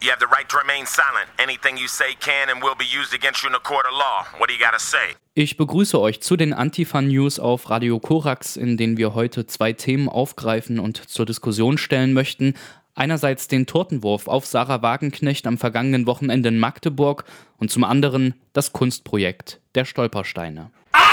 You have the right to remain silent. Anything you say can and will be used against you in a court of law. What do you gotta say? Ich begrüße euch zu den Antifa-News auf Radio Korax, in denen wir heute zwei Themen aufgreifen und zur Diskussion stellen möchten. Einerseits den Tortenwurf auf Sarah Wagenknecht am vergangenen Wochenende in Magdeburg und zum anderen das Kunstprojekt der Stolpersteine. Ah!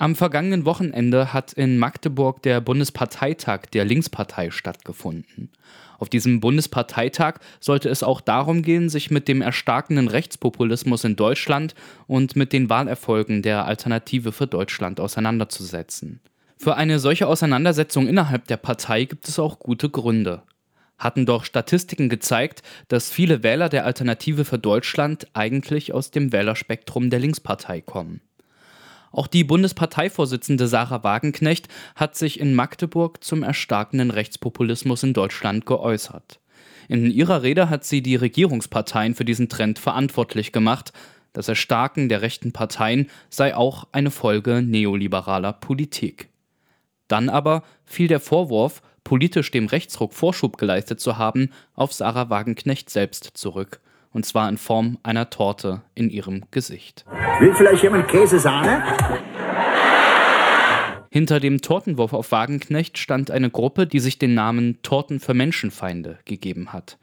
Am vergangenen Wochenende hat in Magdeburg der Bundesparteitag der Linkspartei stattgefunden. Auf diesem Bundesparteitag sollte es auch darum gehen, sich mit dem erstarkenden Rechtspopulismus in Deutschland und mit den Wahlerfolgen der Alternative für Deutschland auseinanderzusetzen. Für eine solche Auseinandersetzung innerhalb der Partei gibt es auch gute Gründe hatten doch Statistiken gezeigt, dass viele Wähler der Alternative für Deutschland eigentlich aus dem Wählerspektrum der Linkspartei kommen. Auch die Bundesparteivorsitzende Sarah Wagenknecht hat sich in Magdeburg zum erstarkenden Rechtspopulismus in Deutschland geäußert. In ihrer Rede hat sie die Regierungsparteien für diesen Trend verantwortlich gemacht. Das Erstarken der rechten Parteien sei auch eine Folge neoliberaler Politik. Dann aber fiel der Vorwurf, politisch dem Rechtsruck Vorschub geleistet zu haben, auf Sarah Wagenknecht selbst zurück. Und zwar in Form einer Torte in ihrem Gesicht. Will vielleicht jemand Käsesahne? Hinter dem Tortenwurf auf Wagenknecht stand eine Gruppe, die sich den Namen Torten für Menschenfeinde gegeben hat.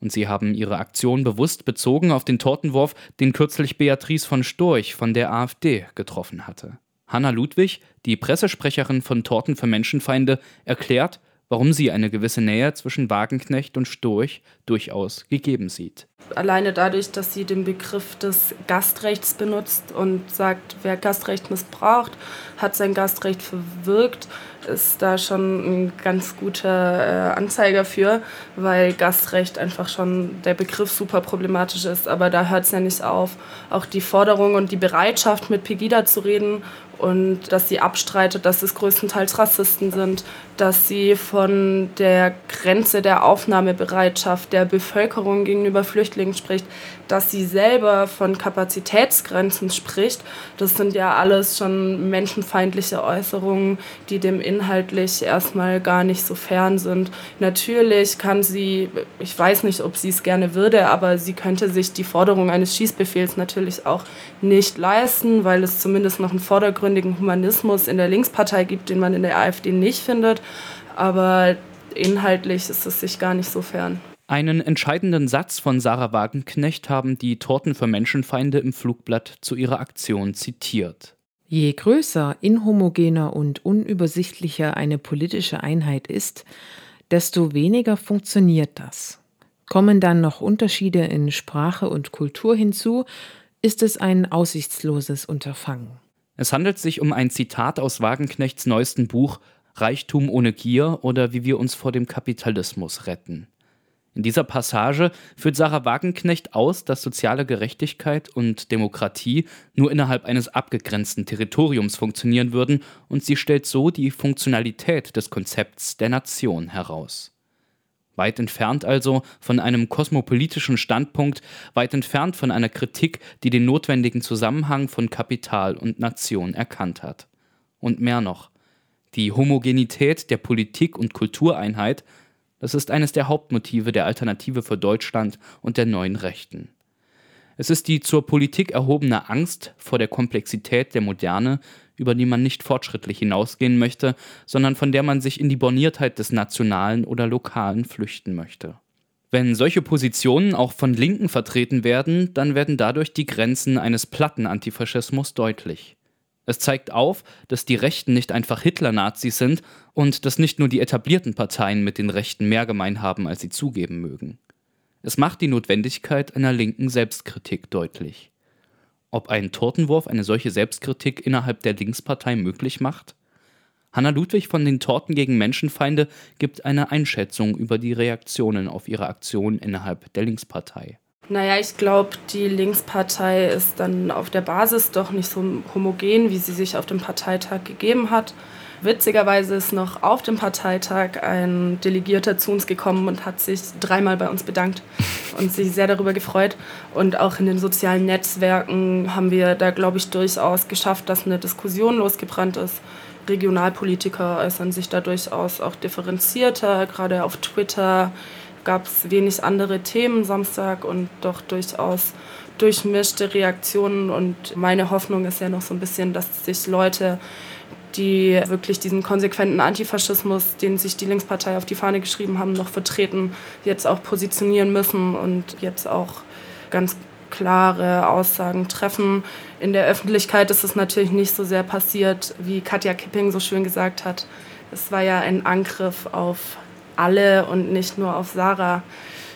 Und sie haben ihre Aktion bewusst bezogen auf den Tortenwurf, den kürzlich Beatrice von Storch von der AfD getroffen hatte. Hanna Ludwig, die Pressesprecherin von Torten für Menschenfeinde, erklärt, warum sie eine gewisse Nähe zwischen Wagenknecht und Storch durchaus gegeben sieht. Alleine dadurch, dass sie den Begriff des Gastrechts benutzt und sagt, wer Gastrecht missbraucht, hat sein Gastrecht verwirkt, ist da schon ein ganz guter äh, Anzeiger für, weil Gastrecht einfach schon der Begriff super problematisch ist. Aber da hört es ja nicht auf. Auch die Forderung und die Bereitschaft, mit Pegida zu reden und dass sie abstreitet, dass es größtenteils Rassisten sind, dass sie von der Grenze der Aufnahmebereitschaft der Bevölkerung gegenüber Flüchtlingen spricht, dass sie selber von Kapazitätsgrenzen spricht. Das sind ja alles schon menschenfeindliche Äußerungen, die dem inhaltlich erstmal gar nicht so fern sind. Natürlich kann sie, ich weiß nicht, ob sie es gerne würde, aber sie könnte sich die Forderung eines Schießbefehls natürlich auch nicht leisten, weil es zumindest noch einen vordergründigen Humanismus in der Linkspartei gibt, den man in der AfD nicht findet. Aber inhaltlich ist es sich gar nicht so fern. Einen entscheidenden Satz von Sarah Wagenknecht haben die Torten für Menschenfeinde im Flugblatt zu ihrer Aktion zitiert. Je größer, inhomogener und unübersichtlicher eine politische Einheit ist, desto weniger funktioniert das. Kommen dann noch Unterschiede in Sprache und Kultur hinzu, ist es ein aussichtsloses Unterfangen. Es handelt sich um ein Zitat aus Wagenknechts neuesten Buch Reichtum ohne Gier oder wie wir uns vor dem Kapitalismus retten. In dieser Passage führt Sarah Wagenknecht aus, dass soziale Gerechtigkeit und Demokratie nur innerhalb eines abgegrenzten Territoriums funktionieren würden, und sie stellt so die Funktionalität des Konzepts der Nation heraus. Weit entfernt also von einem kosmopolitischen Standpunkt, weit entfernt von einer Kritik, die den notwendigen Zusammenhang von Kapital und Nation erkannt hat. Und mehr noch, die Homogenität der Politik- und Kultureinheit das ist eines der Hauptmotive der Alternative für Deutschland und der neuen Rechten. Es ist die zur Politik erhobene Angst vor der Komplexität der Moderne, über die man nicht fortschrittlich hinausgehen möchte, sondern von der man sich in die Borniertheit des Nationalen oder Lokalen flüchten möchte. Wenn solche Positionen auch von Linken vertreten werden, dann werden dadurch die Grenzen eines platten Antifaschismus deutlich. Es zeigt auf, dass die Rechten nicht einfach Hitler-Nazis sind und dass nicht nur die etablierten Parteien mit den Rechten mehr gemein haben, als sie zugeben mögen. Es macht die Notwendigkeit einer linken Selbstkritik deutlich. Ob ein Tortenwurf eine solche Selbstkritik innerhalb der Linkspartei möglich macht? Hanna Ludwig von den Torten gegen Menschenfeinde gibt eine Einschätzung über die Reaktionen auf ihre Aktion innerhalb der Linkspartei. Naja, ich glaube, die Linkspartei ist dann auf der Basis doch nicht so homogen, wie sie sich auf dem Parteitag gegeben hat. Witzigerweise ist noch auf dem Parteitag ein Delegierter zu uns gekommen und hat sich dreimal bei uns bedankt und sich sehr darüber gefreut. Und auch in den sozialen Netzwerken haben wir da, glaube ich, durchaus geschafft, dass eine Diskussion losgebrannt ist. Regionalpolitiker äußern sich da durchaus auch differenzierter, gerade auf Twitter gab es wenig andere Themen Samstag und doch durchaus durchmischte Reaktionen. Und meine Hoffnung ist ja noch so ein bisschen, dass sich Leute, die wirklich diesen konsequenten Antifaschismus, den sich die Linkspartei auf die Fahne geschrieben haben, noch vertreten, jetzt auch positionieren müssen und jetzt auch ganz klare Aussagen treffen. In der Öffentlichkeit ist es natürlich nicht so sehr passiert, wie Katja Kipping so schön gesagt hat. Es war ja ein Angriff auf alle und nicht nur auf Sarah,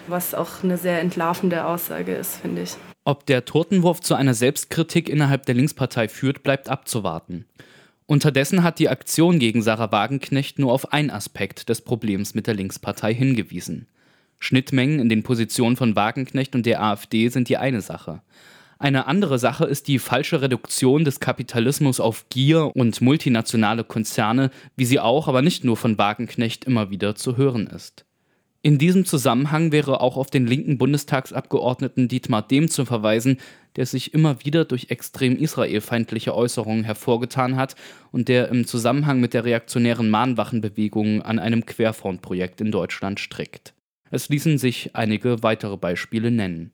was auch eine sehr entlarvende Aussage ist, finde ich. Ob der Totenwurf zu einer Selbstkritik innerhalb der Linkspartei führt, bleibt abzuwarten. Unterdessen hat die Aktion gegen Sarah Wagenknecht nur auf einen Aspekt des Problems mit der Linkspartei hingewiesen. Schnittmengen in den Positionen von Wagenknecht und der AfD sind die eine Sache. Eine andere Sache ist die falsche Reduktion des Kapitalismus auf Gier und multinationale Konzerne, wie sie auch, aber nicht nur von Wagenknecht immer wieder zu hören ist. In diesem Zusammenhang wäre auch auf den linken Bundestagsabgeordneten Dietmar Dehm zu verweisen, der sich immer wieder durch extrem israelfeindliche Äußerungen hervorgetan hat und der im Zusammenhang mit der reaktionären Mahnwachenbewegung an einem Querfrontprojekt in Deutschland strickt. Es ließen sich einige weitere Beispiele nennen.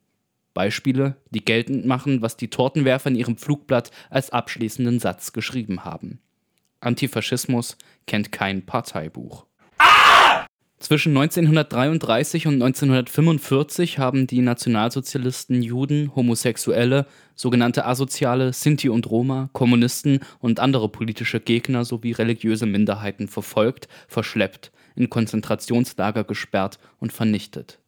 Beispiele, die geltend machen, was die Tortenwerfer in ihrem Flugblatt als abschließenden Satz geschrieben haben. Antifaschismus kennt kein Parteibuch. Zwischen 1933 und 1945 haben die Nationalsozialisten Juden, Homosexuelle, sogenannte Asoziale, Sinti und Roma, Kommunisten und andere politische Gegner sowie religiöse Minderheiten verfolgt, verschleppt, in Konzentrationslager gesperrt und vernichtet.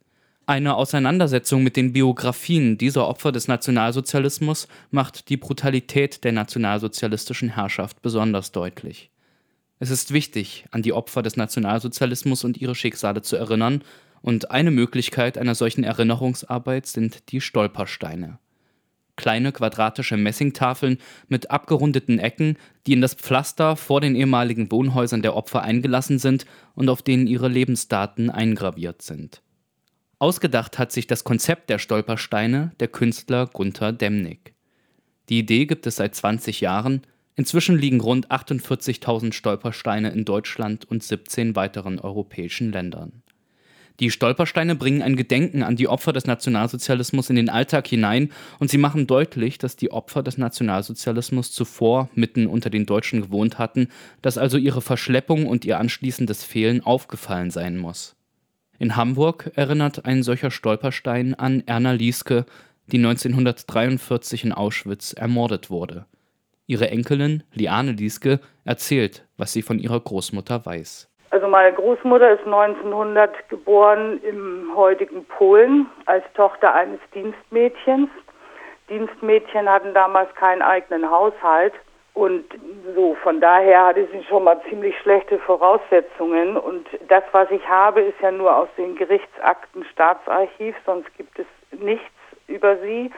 Eine Auseinandersetzung mit den Biografien dieser Opfer des Nationalsozialismus macht die Brutalität der nationalsozialistischen Herrschaft besonders deutlich. Es ist wichtig, an die Opfer des Nationalsozialismus und ihre Schicksale zu erinnern, und eine Möglichkeit einer solchen Erinnerungsarbeit sind die Stolpersteine. Kleine quadratische Messingtafeln mit abgerundeten Ecken, die in das Pflaster vor den ehemaligen Wohnhäusern der Opfer eingelassen sind und auf denen ihre Lebensdaten eingraviert sind. Ausgedacht hat sich das Konzept der Stolpersteine der Künstler Gunther Demnig. Die Idee gibt es seit 20 Jahren, Inzwischen liegen rund 48.000 Stolpersteine in Deutschland und 17 weiteren europäischen Ländern. Die Stolpersteine bringen ein Gedenken an die Opfer des Nationalsozialismus in den Alltag hinein und sie machen deutlich, dass die Opfer des Nationalsozialismus zuvor mitten unter den Deutschen gewohnt hatten, dass also ihre Verschleppung und ihr anschließendes Fehlen aufgefallen sein muss. In Hamburg erinnert ein solcher Stolperstein an Erna Lieske, die 1943 in Auschwitz ermordet wurde. Ihre Enkelin Liane Lieske erzählt, was sie von ihrer Großmutter weiß. Also meine Großmutter ist 1900 geboren im heutigen Polen als Tochter eines Dienstmädchens. Dienstmädchen hatten damals keinen eigenen Haushalt und so von daher hatte sie schon mal ziemlich schlechte Voraussetzungen und das, was ich habe, ist ja nur aus den Gerichtsakten Staatsarchiv, sonst gibt es nichts über sie.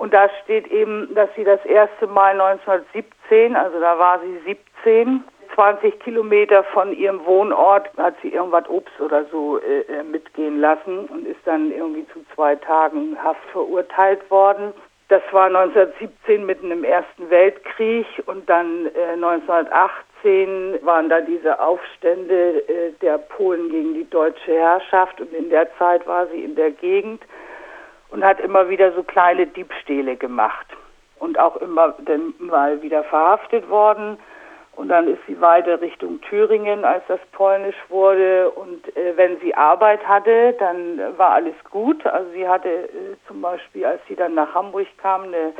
Und da steht eben, dass sie das erste Mal 1917, also da war sie 17, 20 Kilometer von ihrem Wohnort hat sie irgendwas Obst oder so äh, äh, mitgehen lassen und ist dann irgendwie zu zwei Tagen Haft verurteilt worden. Das war 1917 mitten im Ersten Weltkrieg und dann äh, 1918 waren da diese Aufstände äh, der Polen gegen die deutsche Herrschaft und in der Zeit war sie in der Gegend und hat immer wieder so kleine Diebstähle gemacht und auch immer dann mal wieder verhaftet worden. Und dann ist sie weiter Richtung Thüringen, als das polnisch wurde. Und äh, wenn sie Arbeit hatte, dann war alles gut. Also sie hatte äh, zum Beispiel, als sie dann nach Hamburg kam, eine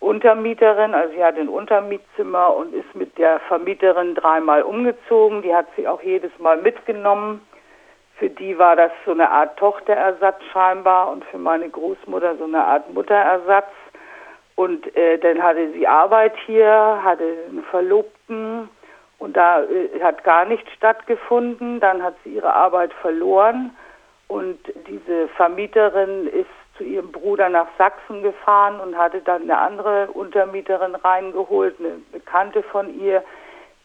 Untermieterin, also sie hatte ein Untermietzimmer und ist mit der Vermieterin dreimal umgezogen. Die hat sie auch jedes Mal mitgenommen. Für die war das so eine Art Tochterersatz scheinbar und für meine Großmutter so eine Art Mutterersatz. Und äh, dann hatte sie Arbeit hier, hatte einen Verlobten und da äh, hat gar nichts stattgefunden. Dann hat sie ihre Arbeit verloren und diese Vermieterin ist zu ihrem Bruder nach Sachsen gefahren und hatte dann eine andere Untermieterin reingeholt, eine Bekannte von ihr,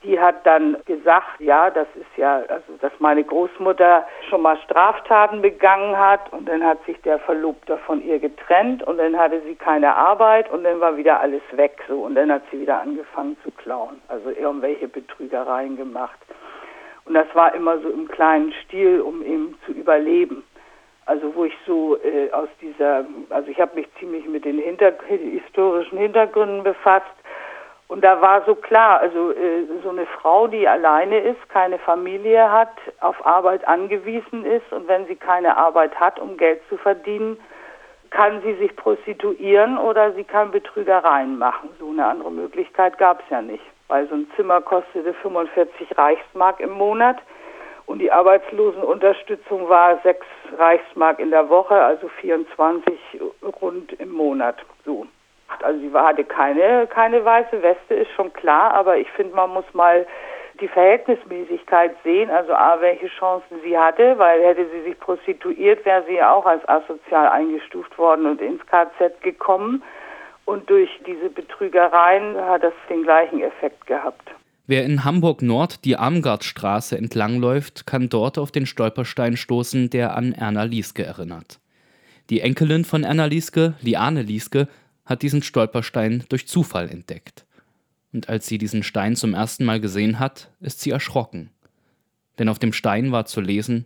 die hat dann gesagt, ja, das ist ja, also dass meine Großmutter schon mal Straftaten begangen hat und dann hat sich der Verlobter von ihr getrennt und dann hatte sie keine Arbeit und dann war wieder alles weg so und dann hat sie wieder angefangen zu klauen, also irgendwelche Betrügereien gemacht. Und das war immer so im kleinen Stil, um eben zu überleben. Also wo ich so äh, aus dieser, also ich habe mich ziemlich mit den Hinter historischen Hintergründen befasst. Und da war so klar, also äh, so eine Frau, die alleine ist, keine Familie hat, auf Arbeit angewiesen ist und wenn sie keine Arbeit hat, um Geld zu verdienen, kann sie sich prostituieren oder sie kann Betrügereien machen. So eine andere Möglichkeit gab es ja nicht, weil so ein Zimmer kostete 45 Reichsmark im Monat und die Arbeitslosenunterstützung war 6 Reichsmark in der Woche, also 24 rund im Monat. So. Also sie hatte keine, keine weiße Weste, ist schon klar, aber ich finde, man muss mal die Verhältnismäßigkeit sehen, also A, welche Chancen sie hatte, weil hätte sie sich prostituiert, wäre sie auch als asozial eingestuft worden und ins KZ gekommen. Und durch diese Betrügereien hat das den gleichen Effekt gehabt. Wer in Hamburg Nord die Armgardstraße entlangläuft, kann dort auf den Stolperstein stoßen, der an Erna Lieske erinnert. Die Enkelin von Erna Lieske, Liane Lieske, hat diesen Stolperstein durch Zufall entdeckt und als sie diesen Stein zum ersten Mal gesehen hat, ist sie erschrocken. Denn auf dem Stein war zu lesen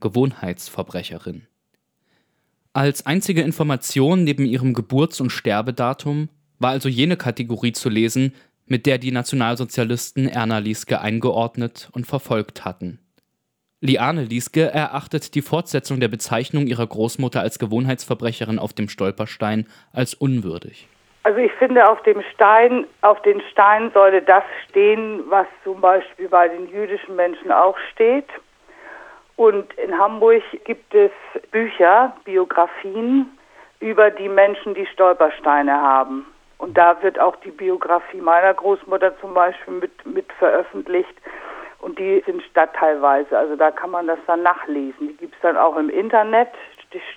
Gewohnheitsverbrecherin. Als einzige Information neben ihrem Geburts- und Sterbedatum war also jene Kategorie zu lesen, mit der die Nationalsozialisten Erna Lieske eingeordnet und verfolgt hatten. Liane Lieske erachtet die Fortsetzung der Bezeichnung ihrer Großmutter als Gewohnheitsverbrecherin auf dem Stolperstein als unwürdig. Also ich finde, auf dem Stein, auf den Steinen sollte das stehen, was zum Beispiel bei den jüdischen Menschen auch steht. Und in Hamburg gibt es Bücher, Biografien über die Menschen, die Stolpersteine haben. Und da wird auch die Biografie meiner Großmutter zum Beispiel mit, mit veröffentlicht. Und die sind stadtteilweise, also da kann man das dann nachlesen. Die gibt es dann auch im Internet,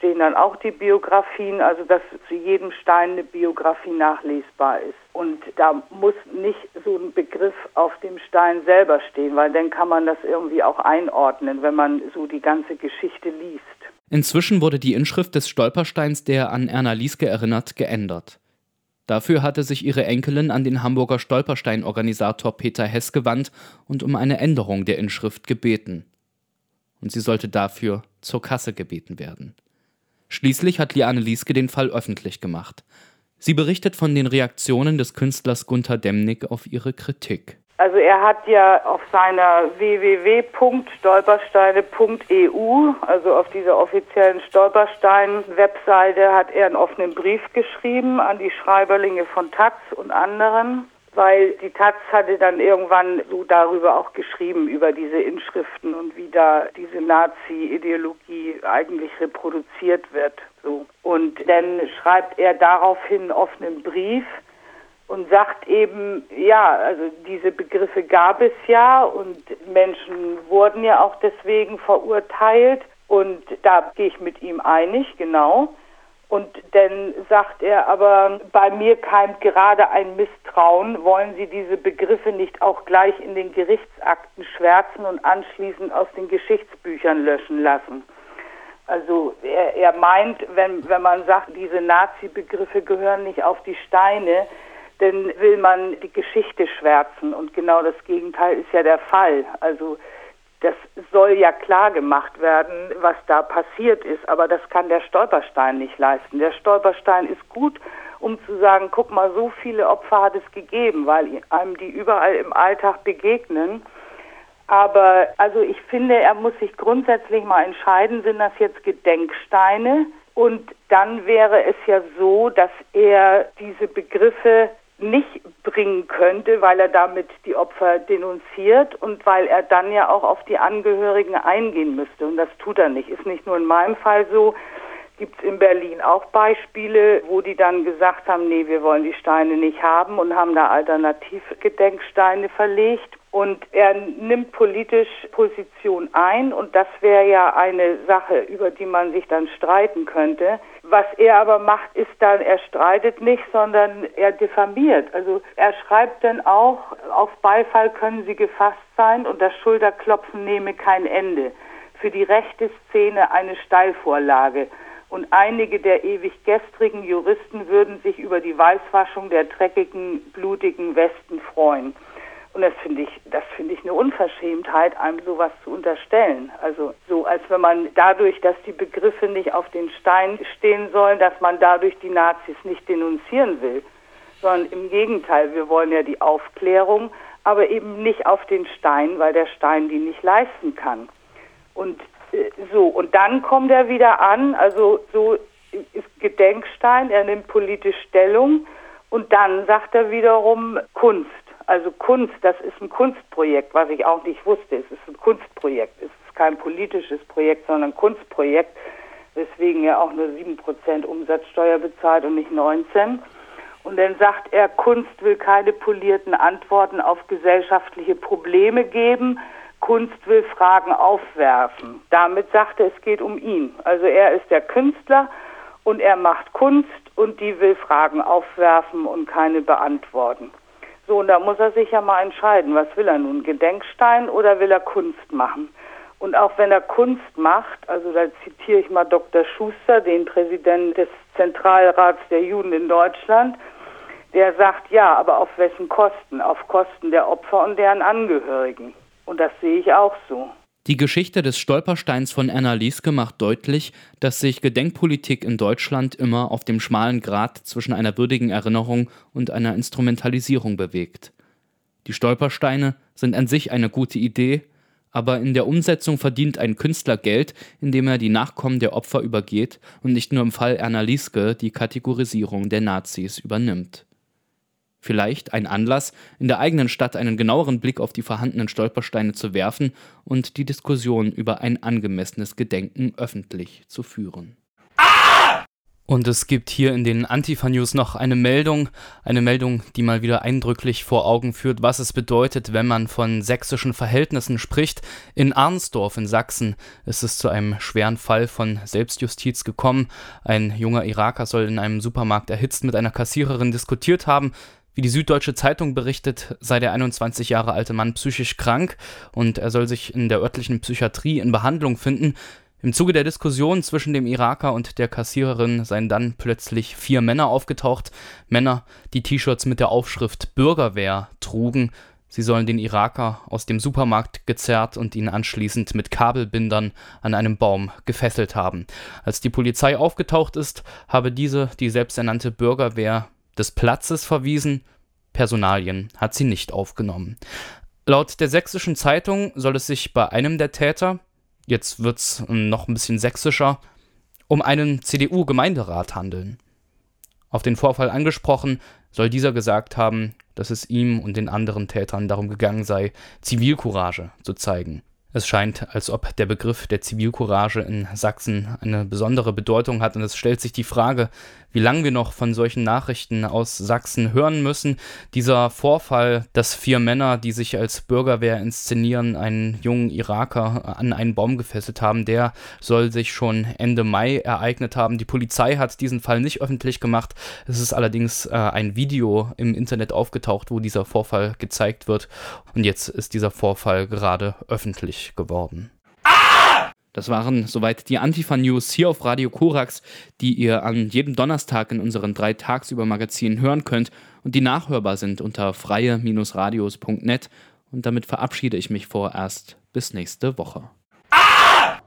stehen dann auch die Biografien, also dass zu jedem Stein eine Biografie nachlesbar ist. Und da muss nicht so ein Begriff auf dem Stein selber stehen, weil dann kann man das irgendwie auch einordnen, wenn man so die ganze Geschichte liest. Inzwischen wurde die Inschrift des Stolpersteins, der an Erna Lieske erinnert, geändert. Dafür hatte sich ihre Enkelin an den Hamburger Stolperstein-Organisator Peter Hess gewandt und um eine Änderung der Inschrift gebeten. Und sie sollte dafür zur Kasse gebeten werden. Schließlich hat Liane Lieske den Fall öffentlich gemacht. Sie berichtet von den Reaktionen des Künstlers Gunther Demnig auf ihre Kritik. Also er hat ja auf seiner www.stolpersteine.eu, also auf dieser offiziellen Stolperstein-Webseite, hat er einen offenen Brief geschrieben an die Schreiberlinge von Taz und anderen weil die Taz hatte dann irgendwann so darüber auch geschrieben, über diese Inschriften und wie da diese Nazi-Ideologie eigentlich reproduziert wird. So. Und dann schreibt er daraufhin einen offenen Brief und sagt eben, ja, also diese Begriffe gab es ja und Menschen wurden ja auch deswegen verurteilt und da gehe ich mit ihm einig, genau. Und dann sagt er aber, bei mir keimt gerade ein Misstrauen, wollen Sie diese Begriffe nicht auch gleich in den Gerichtsakten schwärzen und anschließend aus den Geschichtsbüchern löschen lassen. Also er, er meint, wenn, wenn man sagt, diese Nazi-Begriffe gehören nicht auf die Steine, dann will man die Geschichte schwärzen und genau das Gegenteil ist ja der Fall. Also das soll ja klar gemacht werden, was da passiert ist, aber das kann der Stolperstein nicht leisten. Der Stolperstein ist gut, um zu sagen, guck mal, so viele Opfer hat es gegeben, weil einem die überall im Alltag begegnen. Aber also ich finde, er muss sich grundsätzlich mal entscheiden, sind das jetzt Gedenksteine? Und dann wäre es ja so, dass er diese Begriffe könnte, weil er damit die Opfer denunziert und weil er dann ja auch auf die Angehörigen eingehen müsste. Und das tut er nicht. Ist nicht nur in meinem Fall so. Gibt es in Berlin auch Beispiele, wo die dann gesagt haben, nee, wir wollen die Steine nicht haben und haben da Alternativgedenksteine verlegt und er nimmt politisch Position ein und das wäre ja eine Sache, über die man sich dann streiten könnte. Was er aber macht, ist dann, er streitet nicht, sondern er diffamiert. Also er schreibt dann auch, auf Beifall können sie gefasst sein und das Schulterklopfen nehme kein Ende. Für die rechte Szene eine Steilvorlage. Und einige der ewig gestrigen Juristen würden sich über die Weißwaschung der dreckigen, blutigen Westen freuen. Und das finde ich, das finde ich eine Unverschämtheit, einem sowas zu unterstellen. Also so, als wenn man dadurch, dass die Begriffe nicht auf den Stein stehen sollen, dass man dadurch die Nazis nicht denunzieren will. Sondern im Gegenteil, wir wollen ja die Aufklärung, aber eben nicht auf den Stein, weil der Stein die nicht leisten kann. Und äh, so, und dann kommt er wieder an, also so ist Gedenkstein, er nimmt politisch Stellung und dann sagt er wiederum Kunst. Also Kunst, das ist ein Kunstprojekt, was ich auch nicht wusste. Es ist ein Kunstprojekt. Es ist kein politisches Projekt, sondern ein Kunstprojekt, weswegen er auch nur 7% Umsatzsteuer bezahlt und nicht 19. Und dann sagt er, Kunst will keine polierten Antworten auf gesellschaftliche Probleme geben. Kunst will Fragen aufwerfen. Damit sagt er, es geht um ihn. Also er ist der Künstler und er macht Kunst und die will Fragen aufwerfen und keine beantworten. So, und da muss er sich ja mal entscheiden, was will er nun, Gedenkstein oder will er Kunst machen? Und auch wenn er Kunst macht, also da zitiere ich mal Dr. Schuster, den Präsidenten des Zentralrats der Juden in Deutschland, der sagt, ja, aber auf wessen Kosten? Auf Kosten der Opfer und deren Angehörigen. Und das sehe ich auch so. Die Geschichte des Stolpersteins von Erna Lieske macht deutlich, dass sich Gedenkpolitik in Deutschland immer auf dem schmalen Grat zwischen einer würdigen Erinnerung und einer Instrumentalisierung bewegt. Die Stolpersteine sind an sich eine gute Idee, aber in der Umsetzung verdient ein Künstler Geld, indem er die Nachkommen der Opfer übergeht und nicht nur im Fall Erna Lieske die Kategorisierung der Nazis übernimmt. Vielleicht ein Anlass, in der eigenen Stadt einen genaueren Blick auf die vorhandenen Stolpersteine zu werfen und die Diskussion über ein angemessenes Gedenken öffentlich zu führen. Und es gibt hier in den Antifa-News noch eine Meldung, eine Meldung, die mal wieder eindrücklich vor Augen führt, was es bedeutet, wenn man von sächsischen Verhältnissen spricht. In Arnsdorf in Sachsen ist es zu einem schweren Fall von Selbstjustiz gekommen. Ein junger Iraker soll in einem Supermarkt erhitzt mit einer Kassiererin diskutiert haben. Wie die Süddeutsche Zeitung berichtet, sei der 21 Jahre alte Mann psychisch krank und er soll sich in der örtlichen Psychiatrie in Behandlung finden. Im Zuge der Diskussion zwischen dem Iraker und der Kassiererin seien dann plötzlich vier Männer aufgetaucht. Männer, die T-Shirts mit der Aufschrift Bürgerwehr trugen. Sie sollen den Iraker aus dem Supermarkt gezerrt und ihn anschließend mit Kabelbindern an einem Baum gefesselt haben. Als die Polizei aufgetaucht ist, habe diese die selbsternannte Bürgerwehr des Platzes verwiesen, Personalien hat sie nicht aufgenommen. Laut der sächsischen Zeitung soll es sich bei einem der Täter, jetzt wird's noch ein bisschen sächsischer, um einen CDU-Gemeinderat handeln. Auf den Vorfall angesprochen, soll dieser gesagt haben, dass es ihm und den anderen Tätern darum gegangen sei, Zivilcourage zu zeigen. Es scheint, als ob der Begriff der Zivilcourage in Sachsen eine besondere Bedeutung hat und es stellt sich die Frage, wie lange wir noch von solchen Nachrichten aus Sachsen hören müssen. Dieser Vorfall, dass vier Männer, die sich als Bürgerwehr inszenieren, einen jungen Iraker an einen Baum gefesselt haben, der soll sich schon Ende Mai ereignet haben. Die Polizei hat diesen Fall nicht öffentlich gemacht. Es ist allerdings äh, ein Video im Internet aufgetaucht, wo dieser Vorfall gezeigt wird. Und jetzt ist dieser Vorfall gerade öffentlich geworden. Das waren soweit die Antifa-News hier auf Radio Korax, die ihr an jedem Donnerstag in unseren drei tagsüber Magazinen hören könnt und die nachhörbar sind unter freie-radios.net. Und damit verabschiede ich mich vorerst bis nächste Woche. Ah!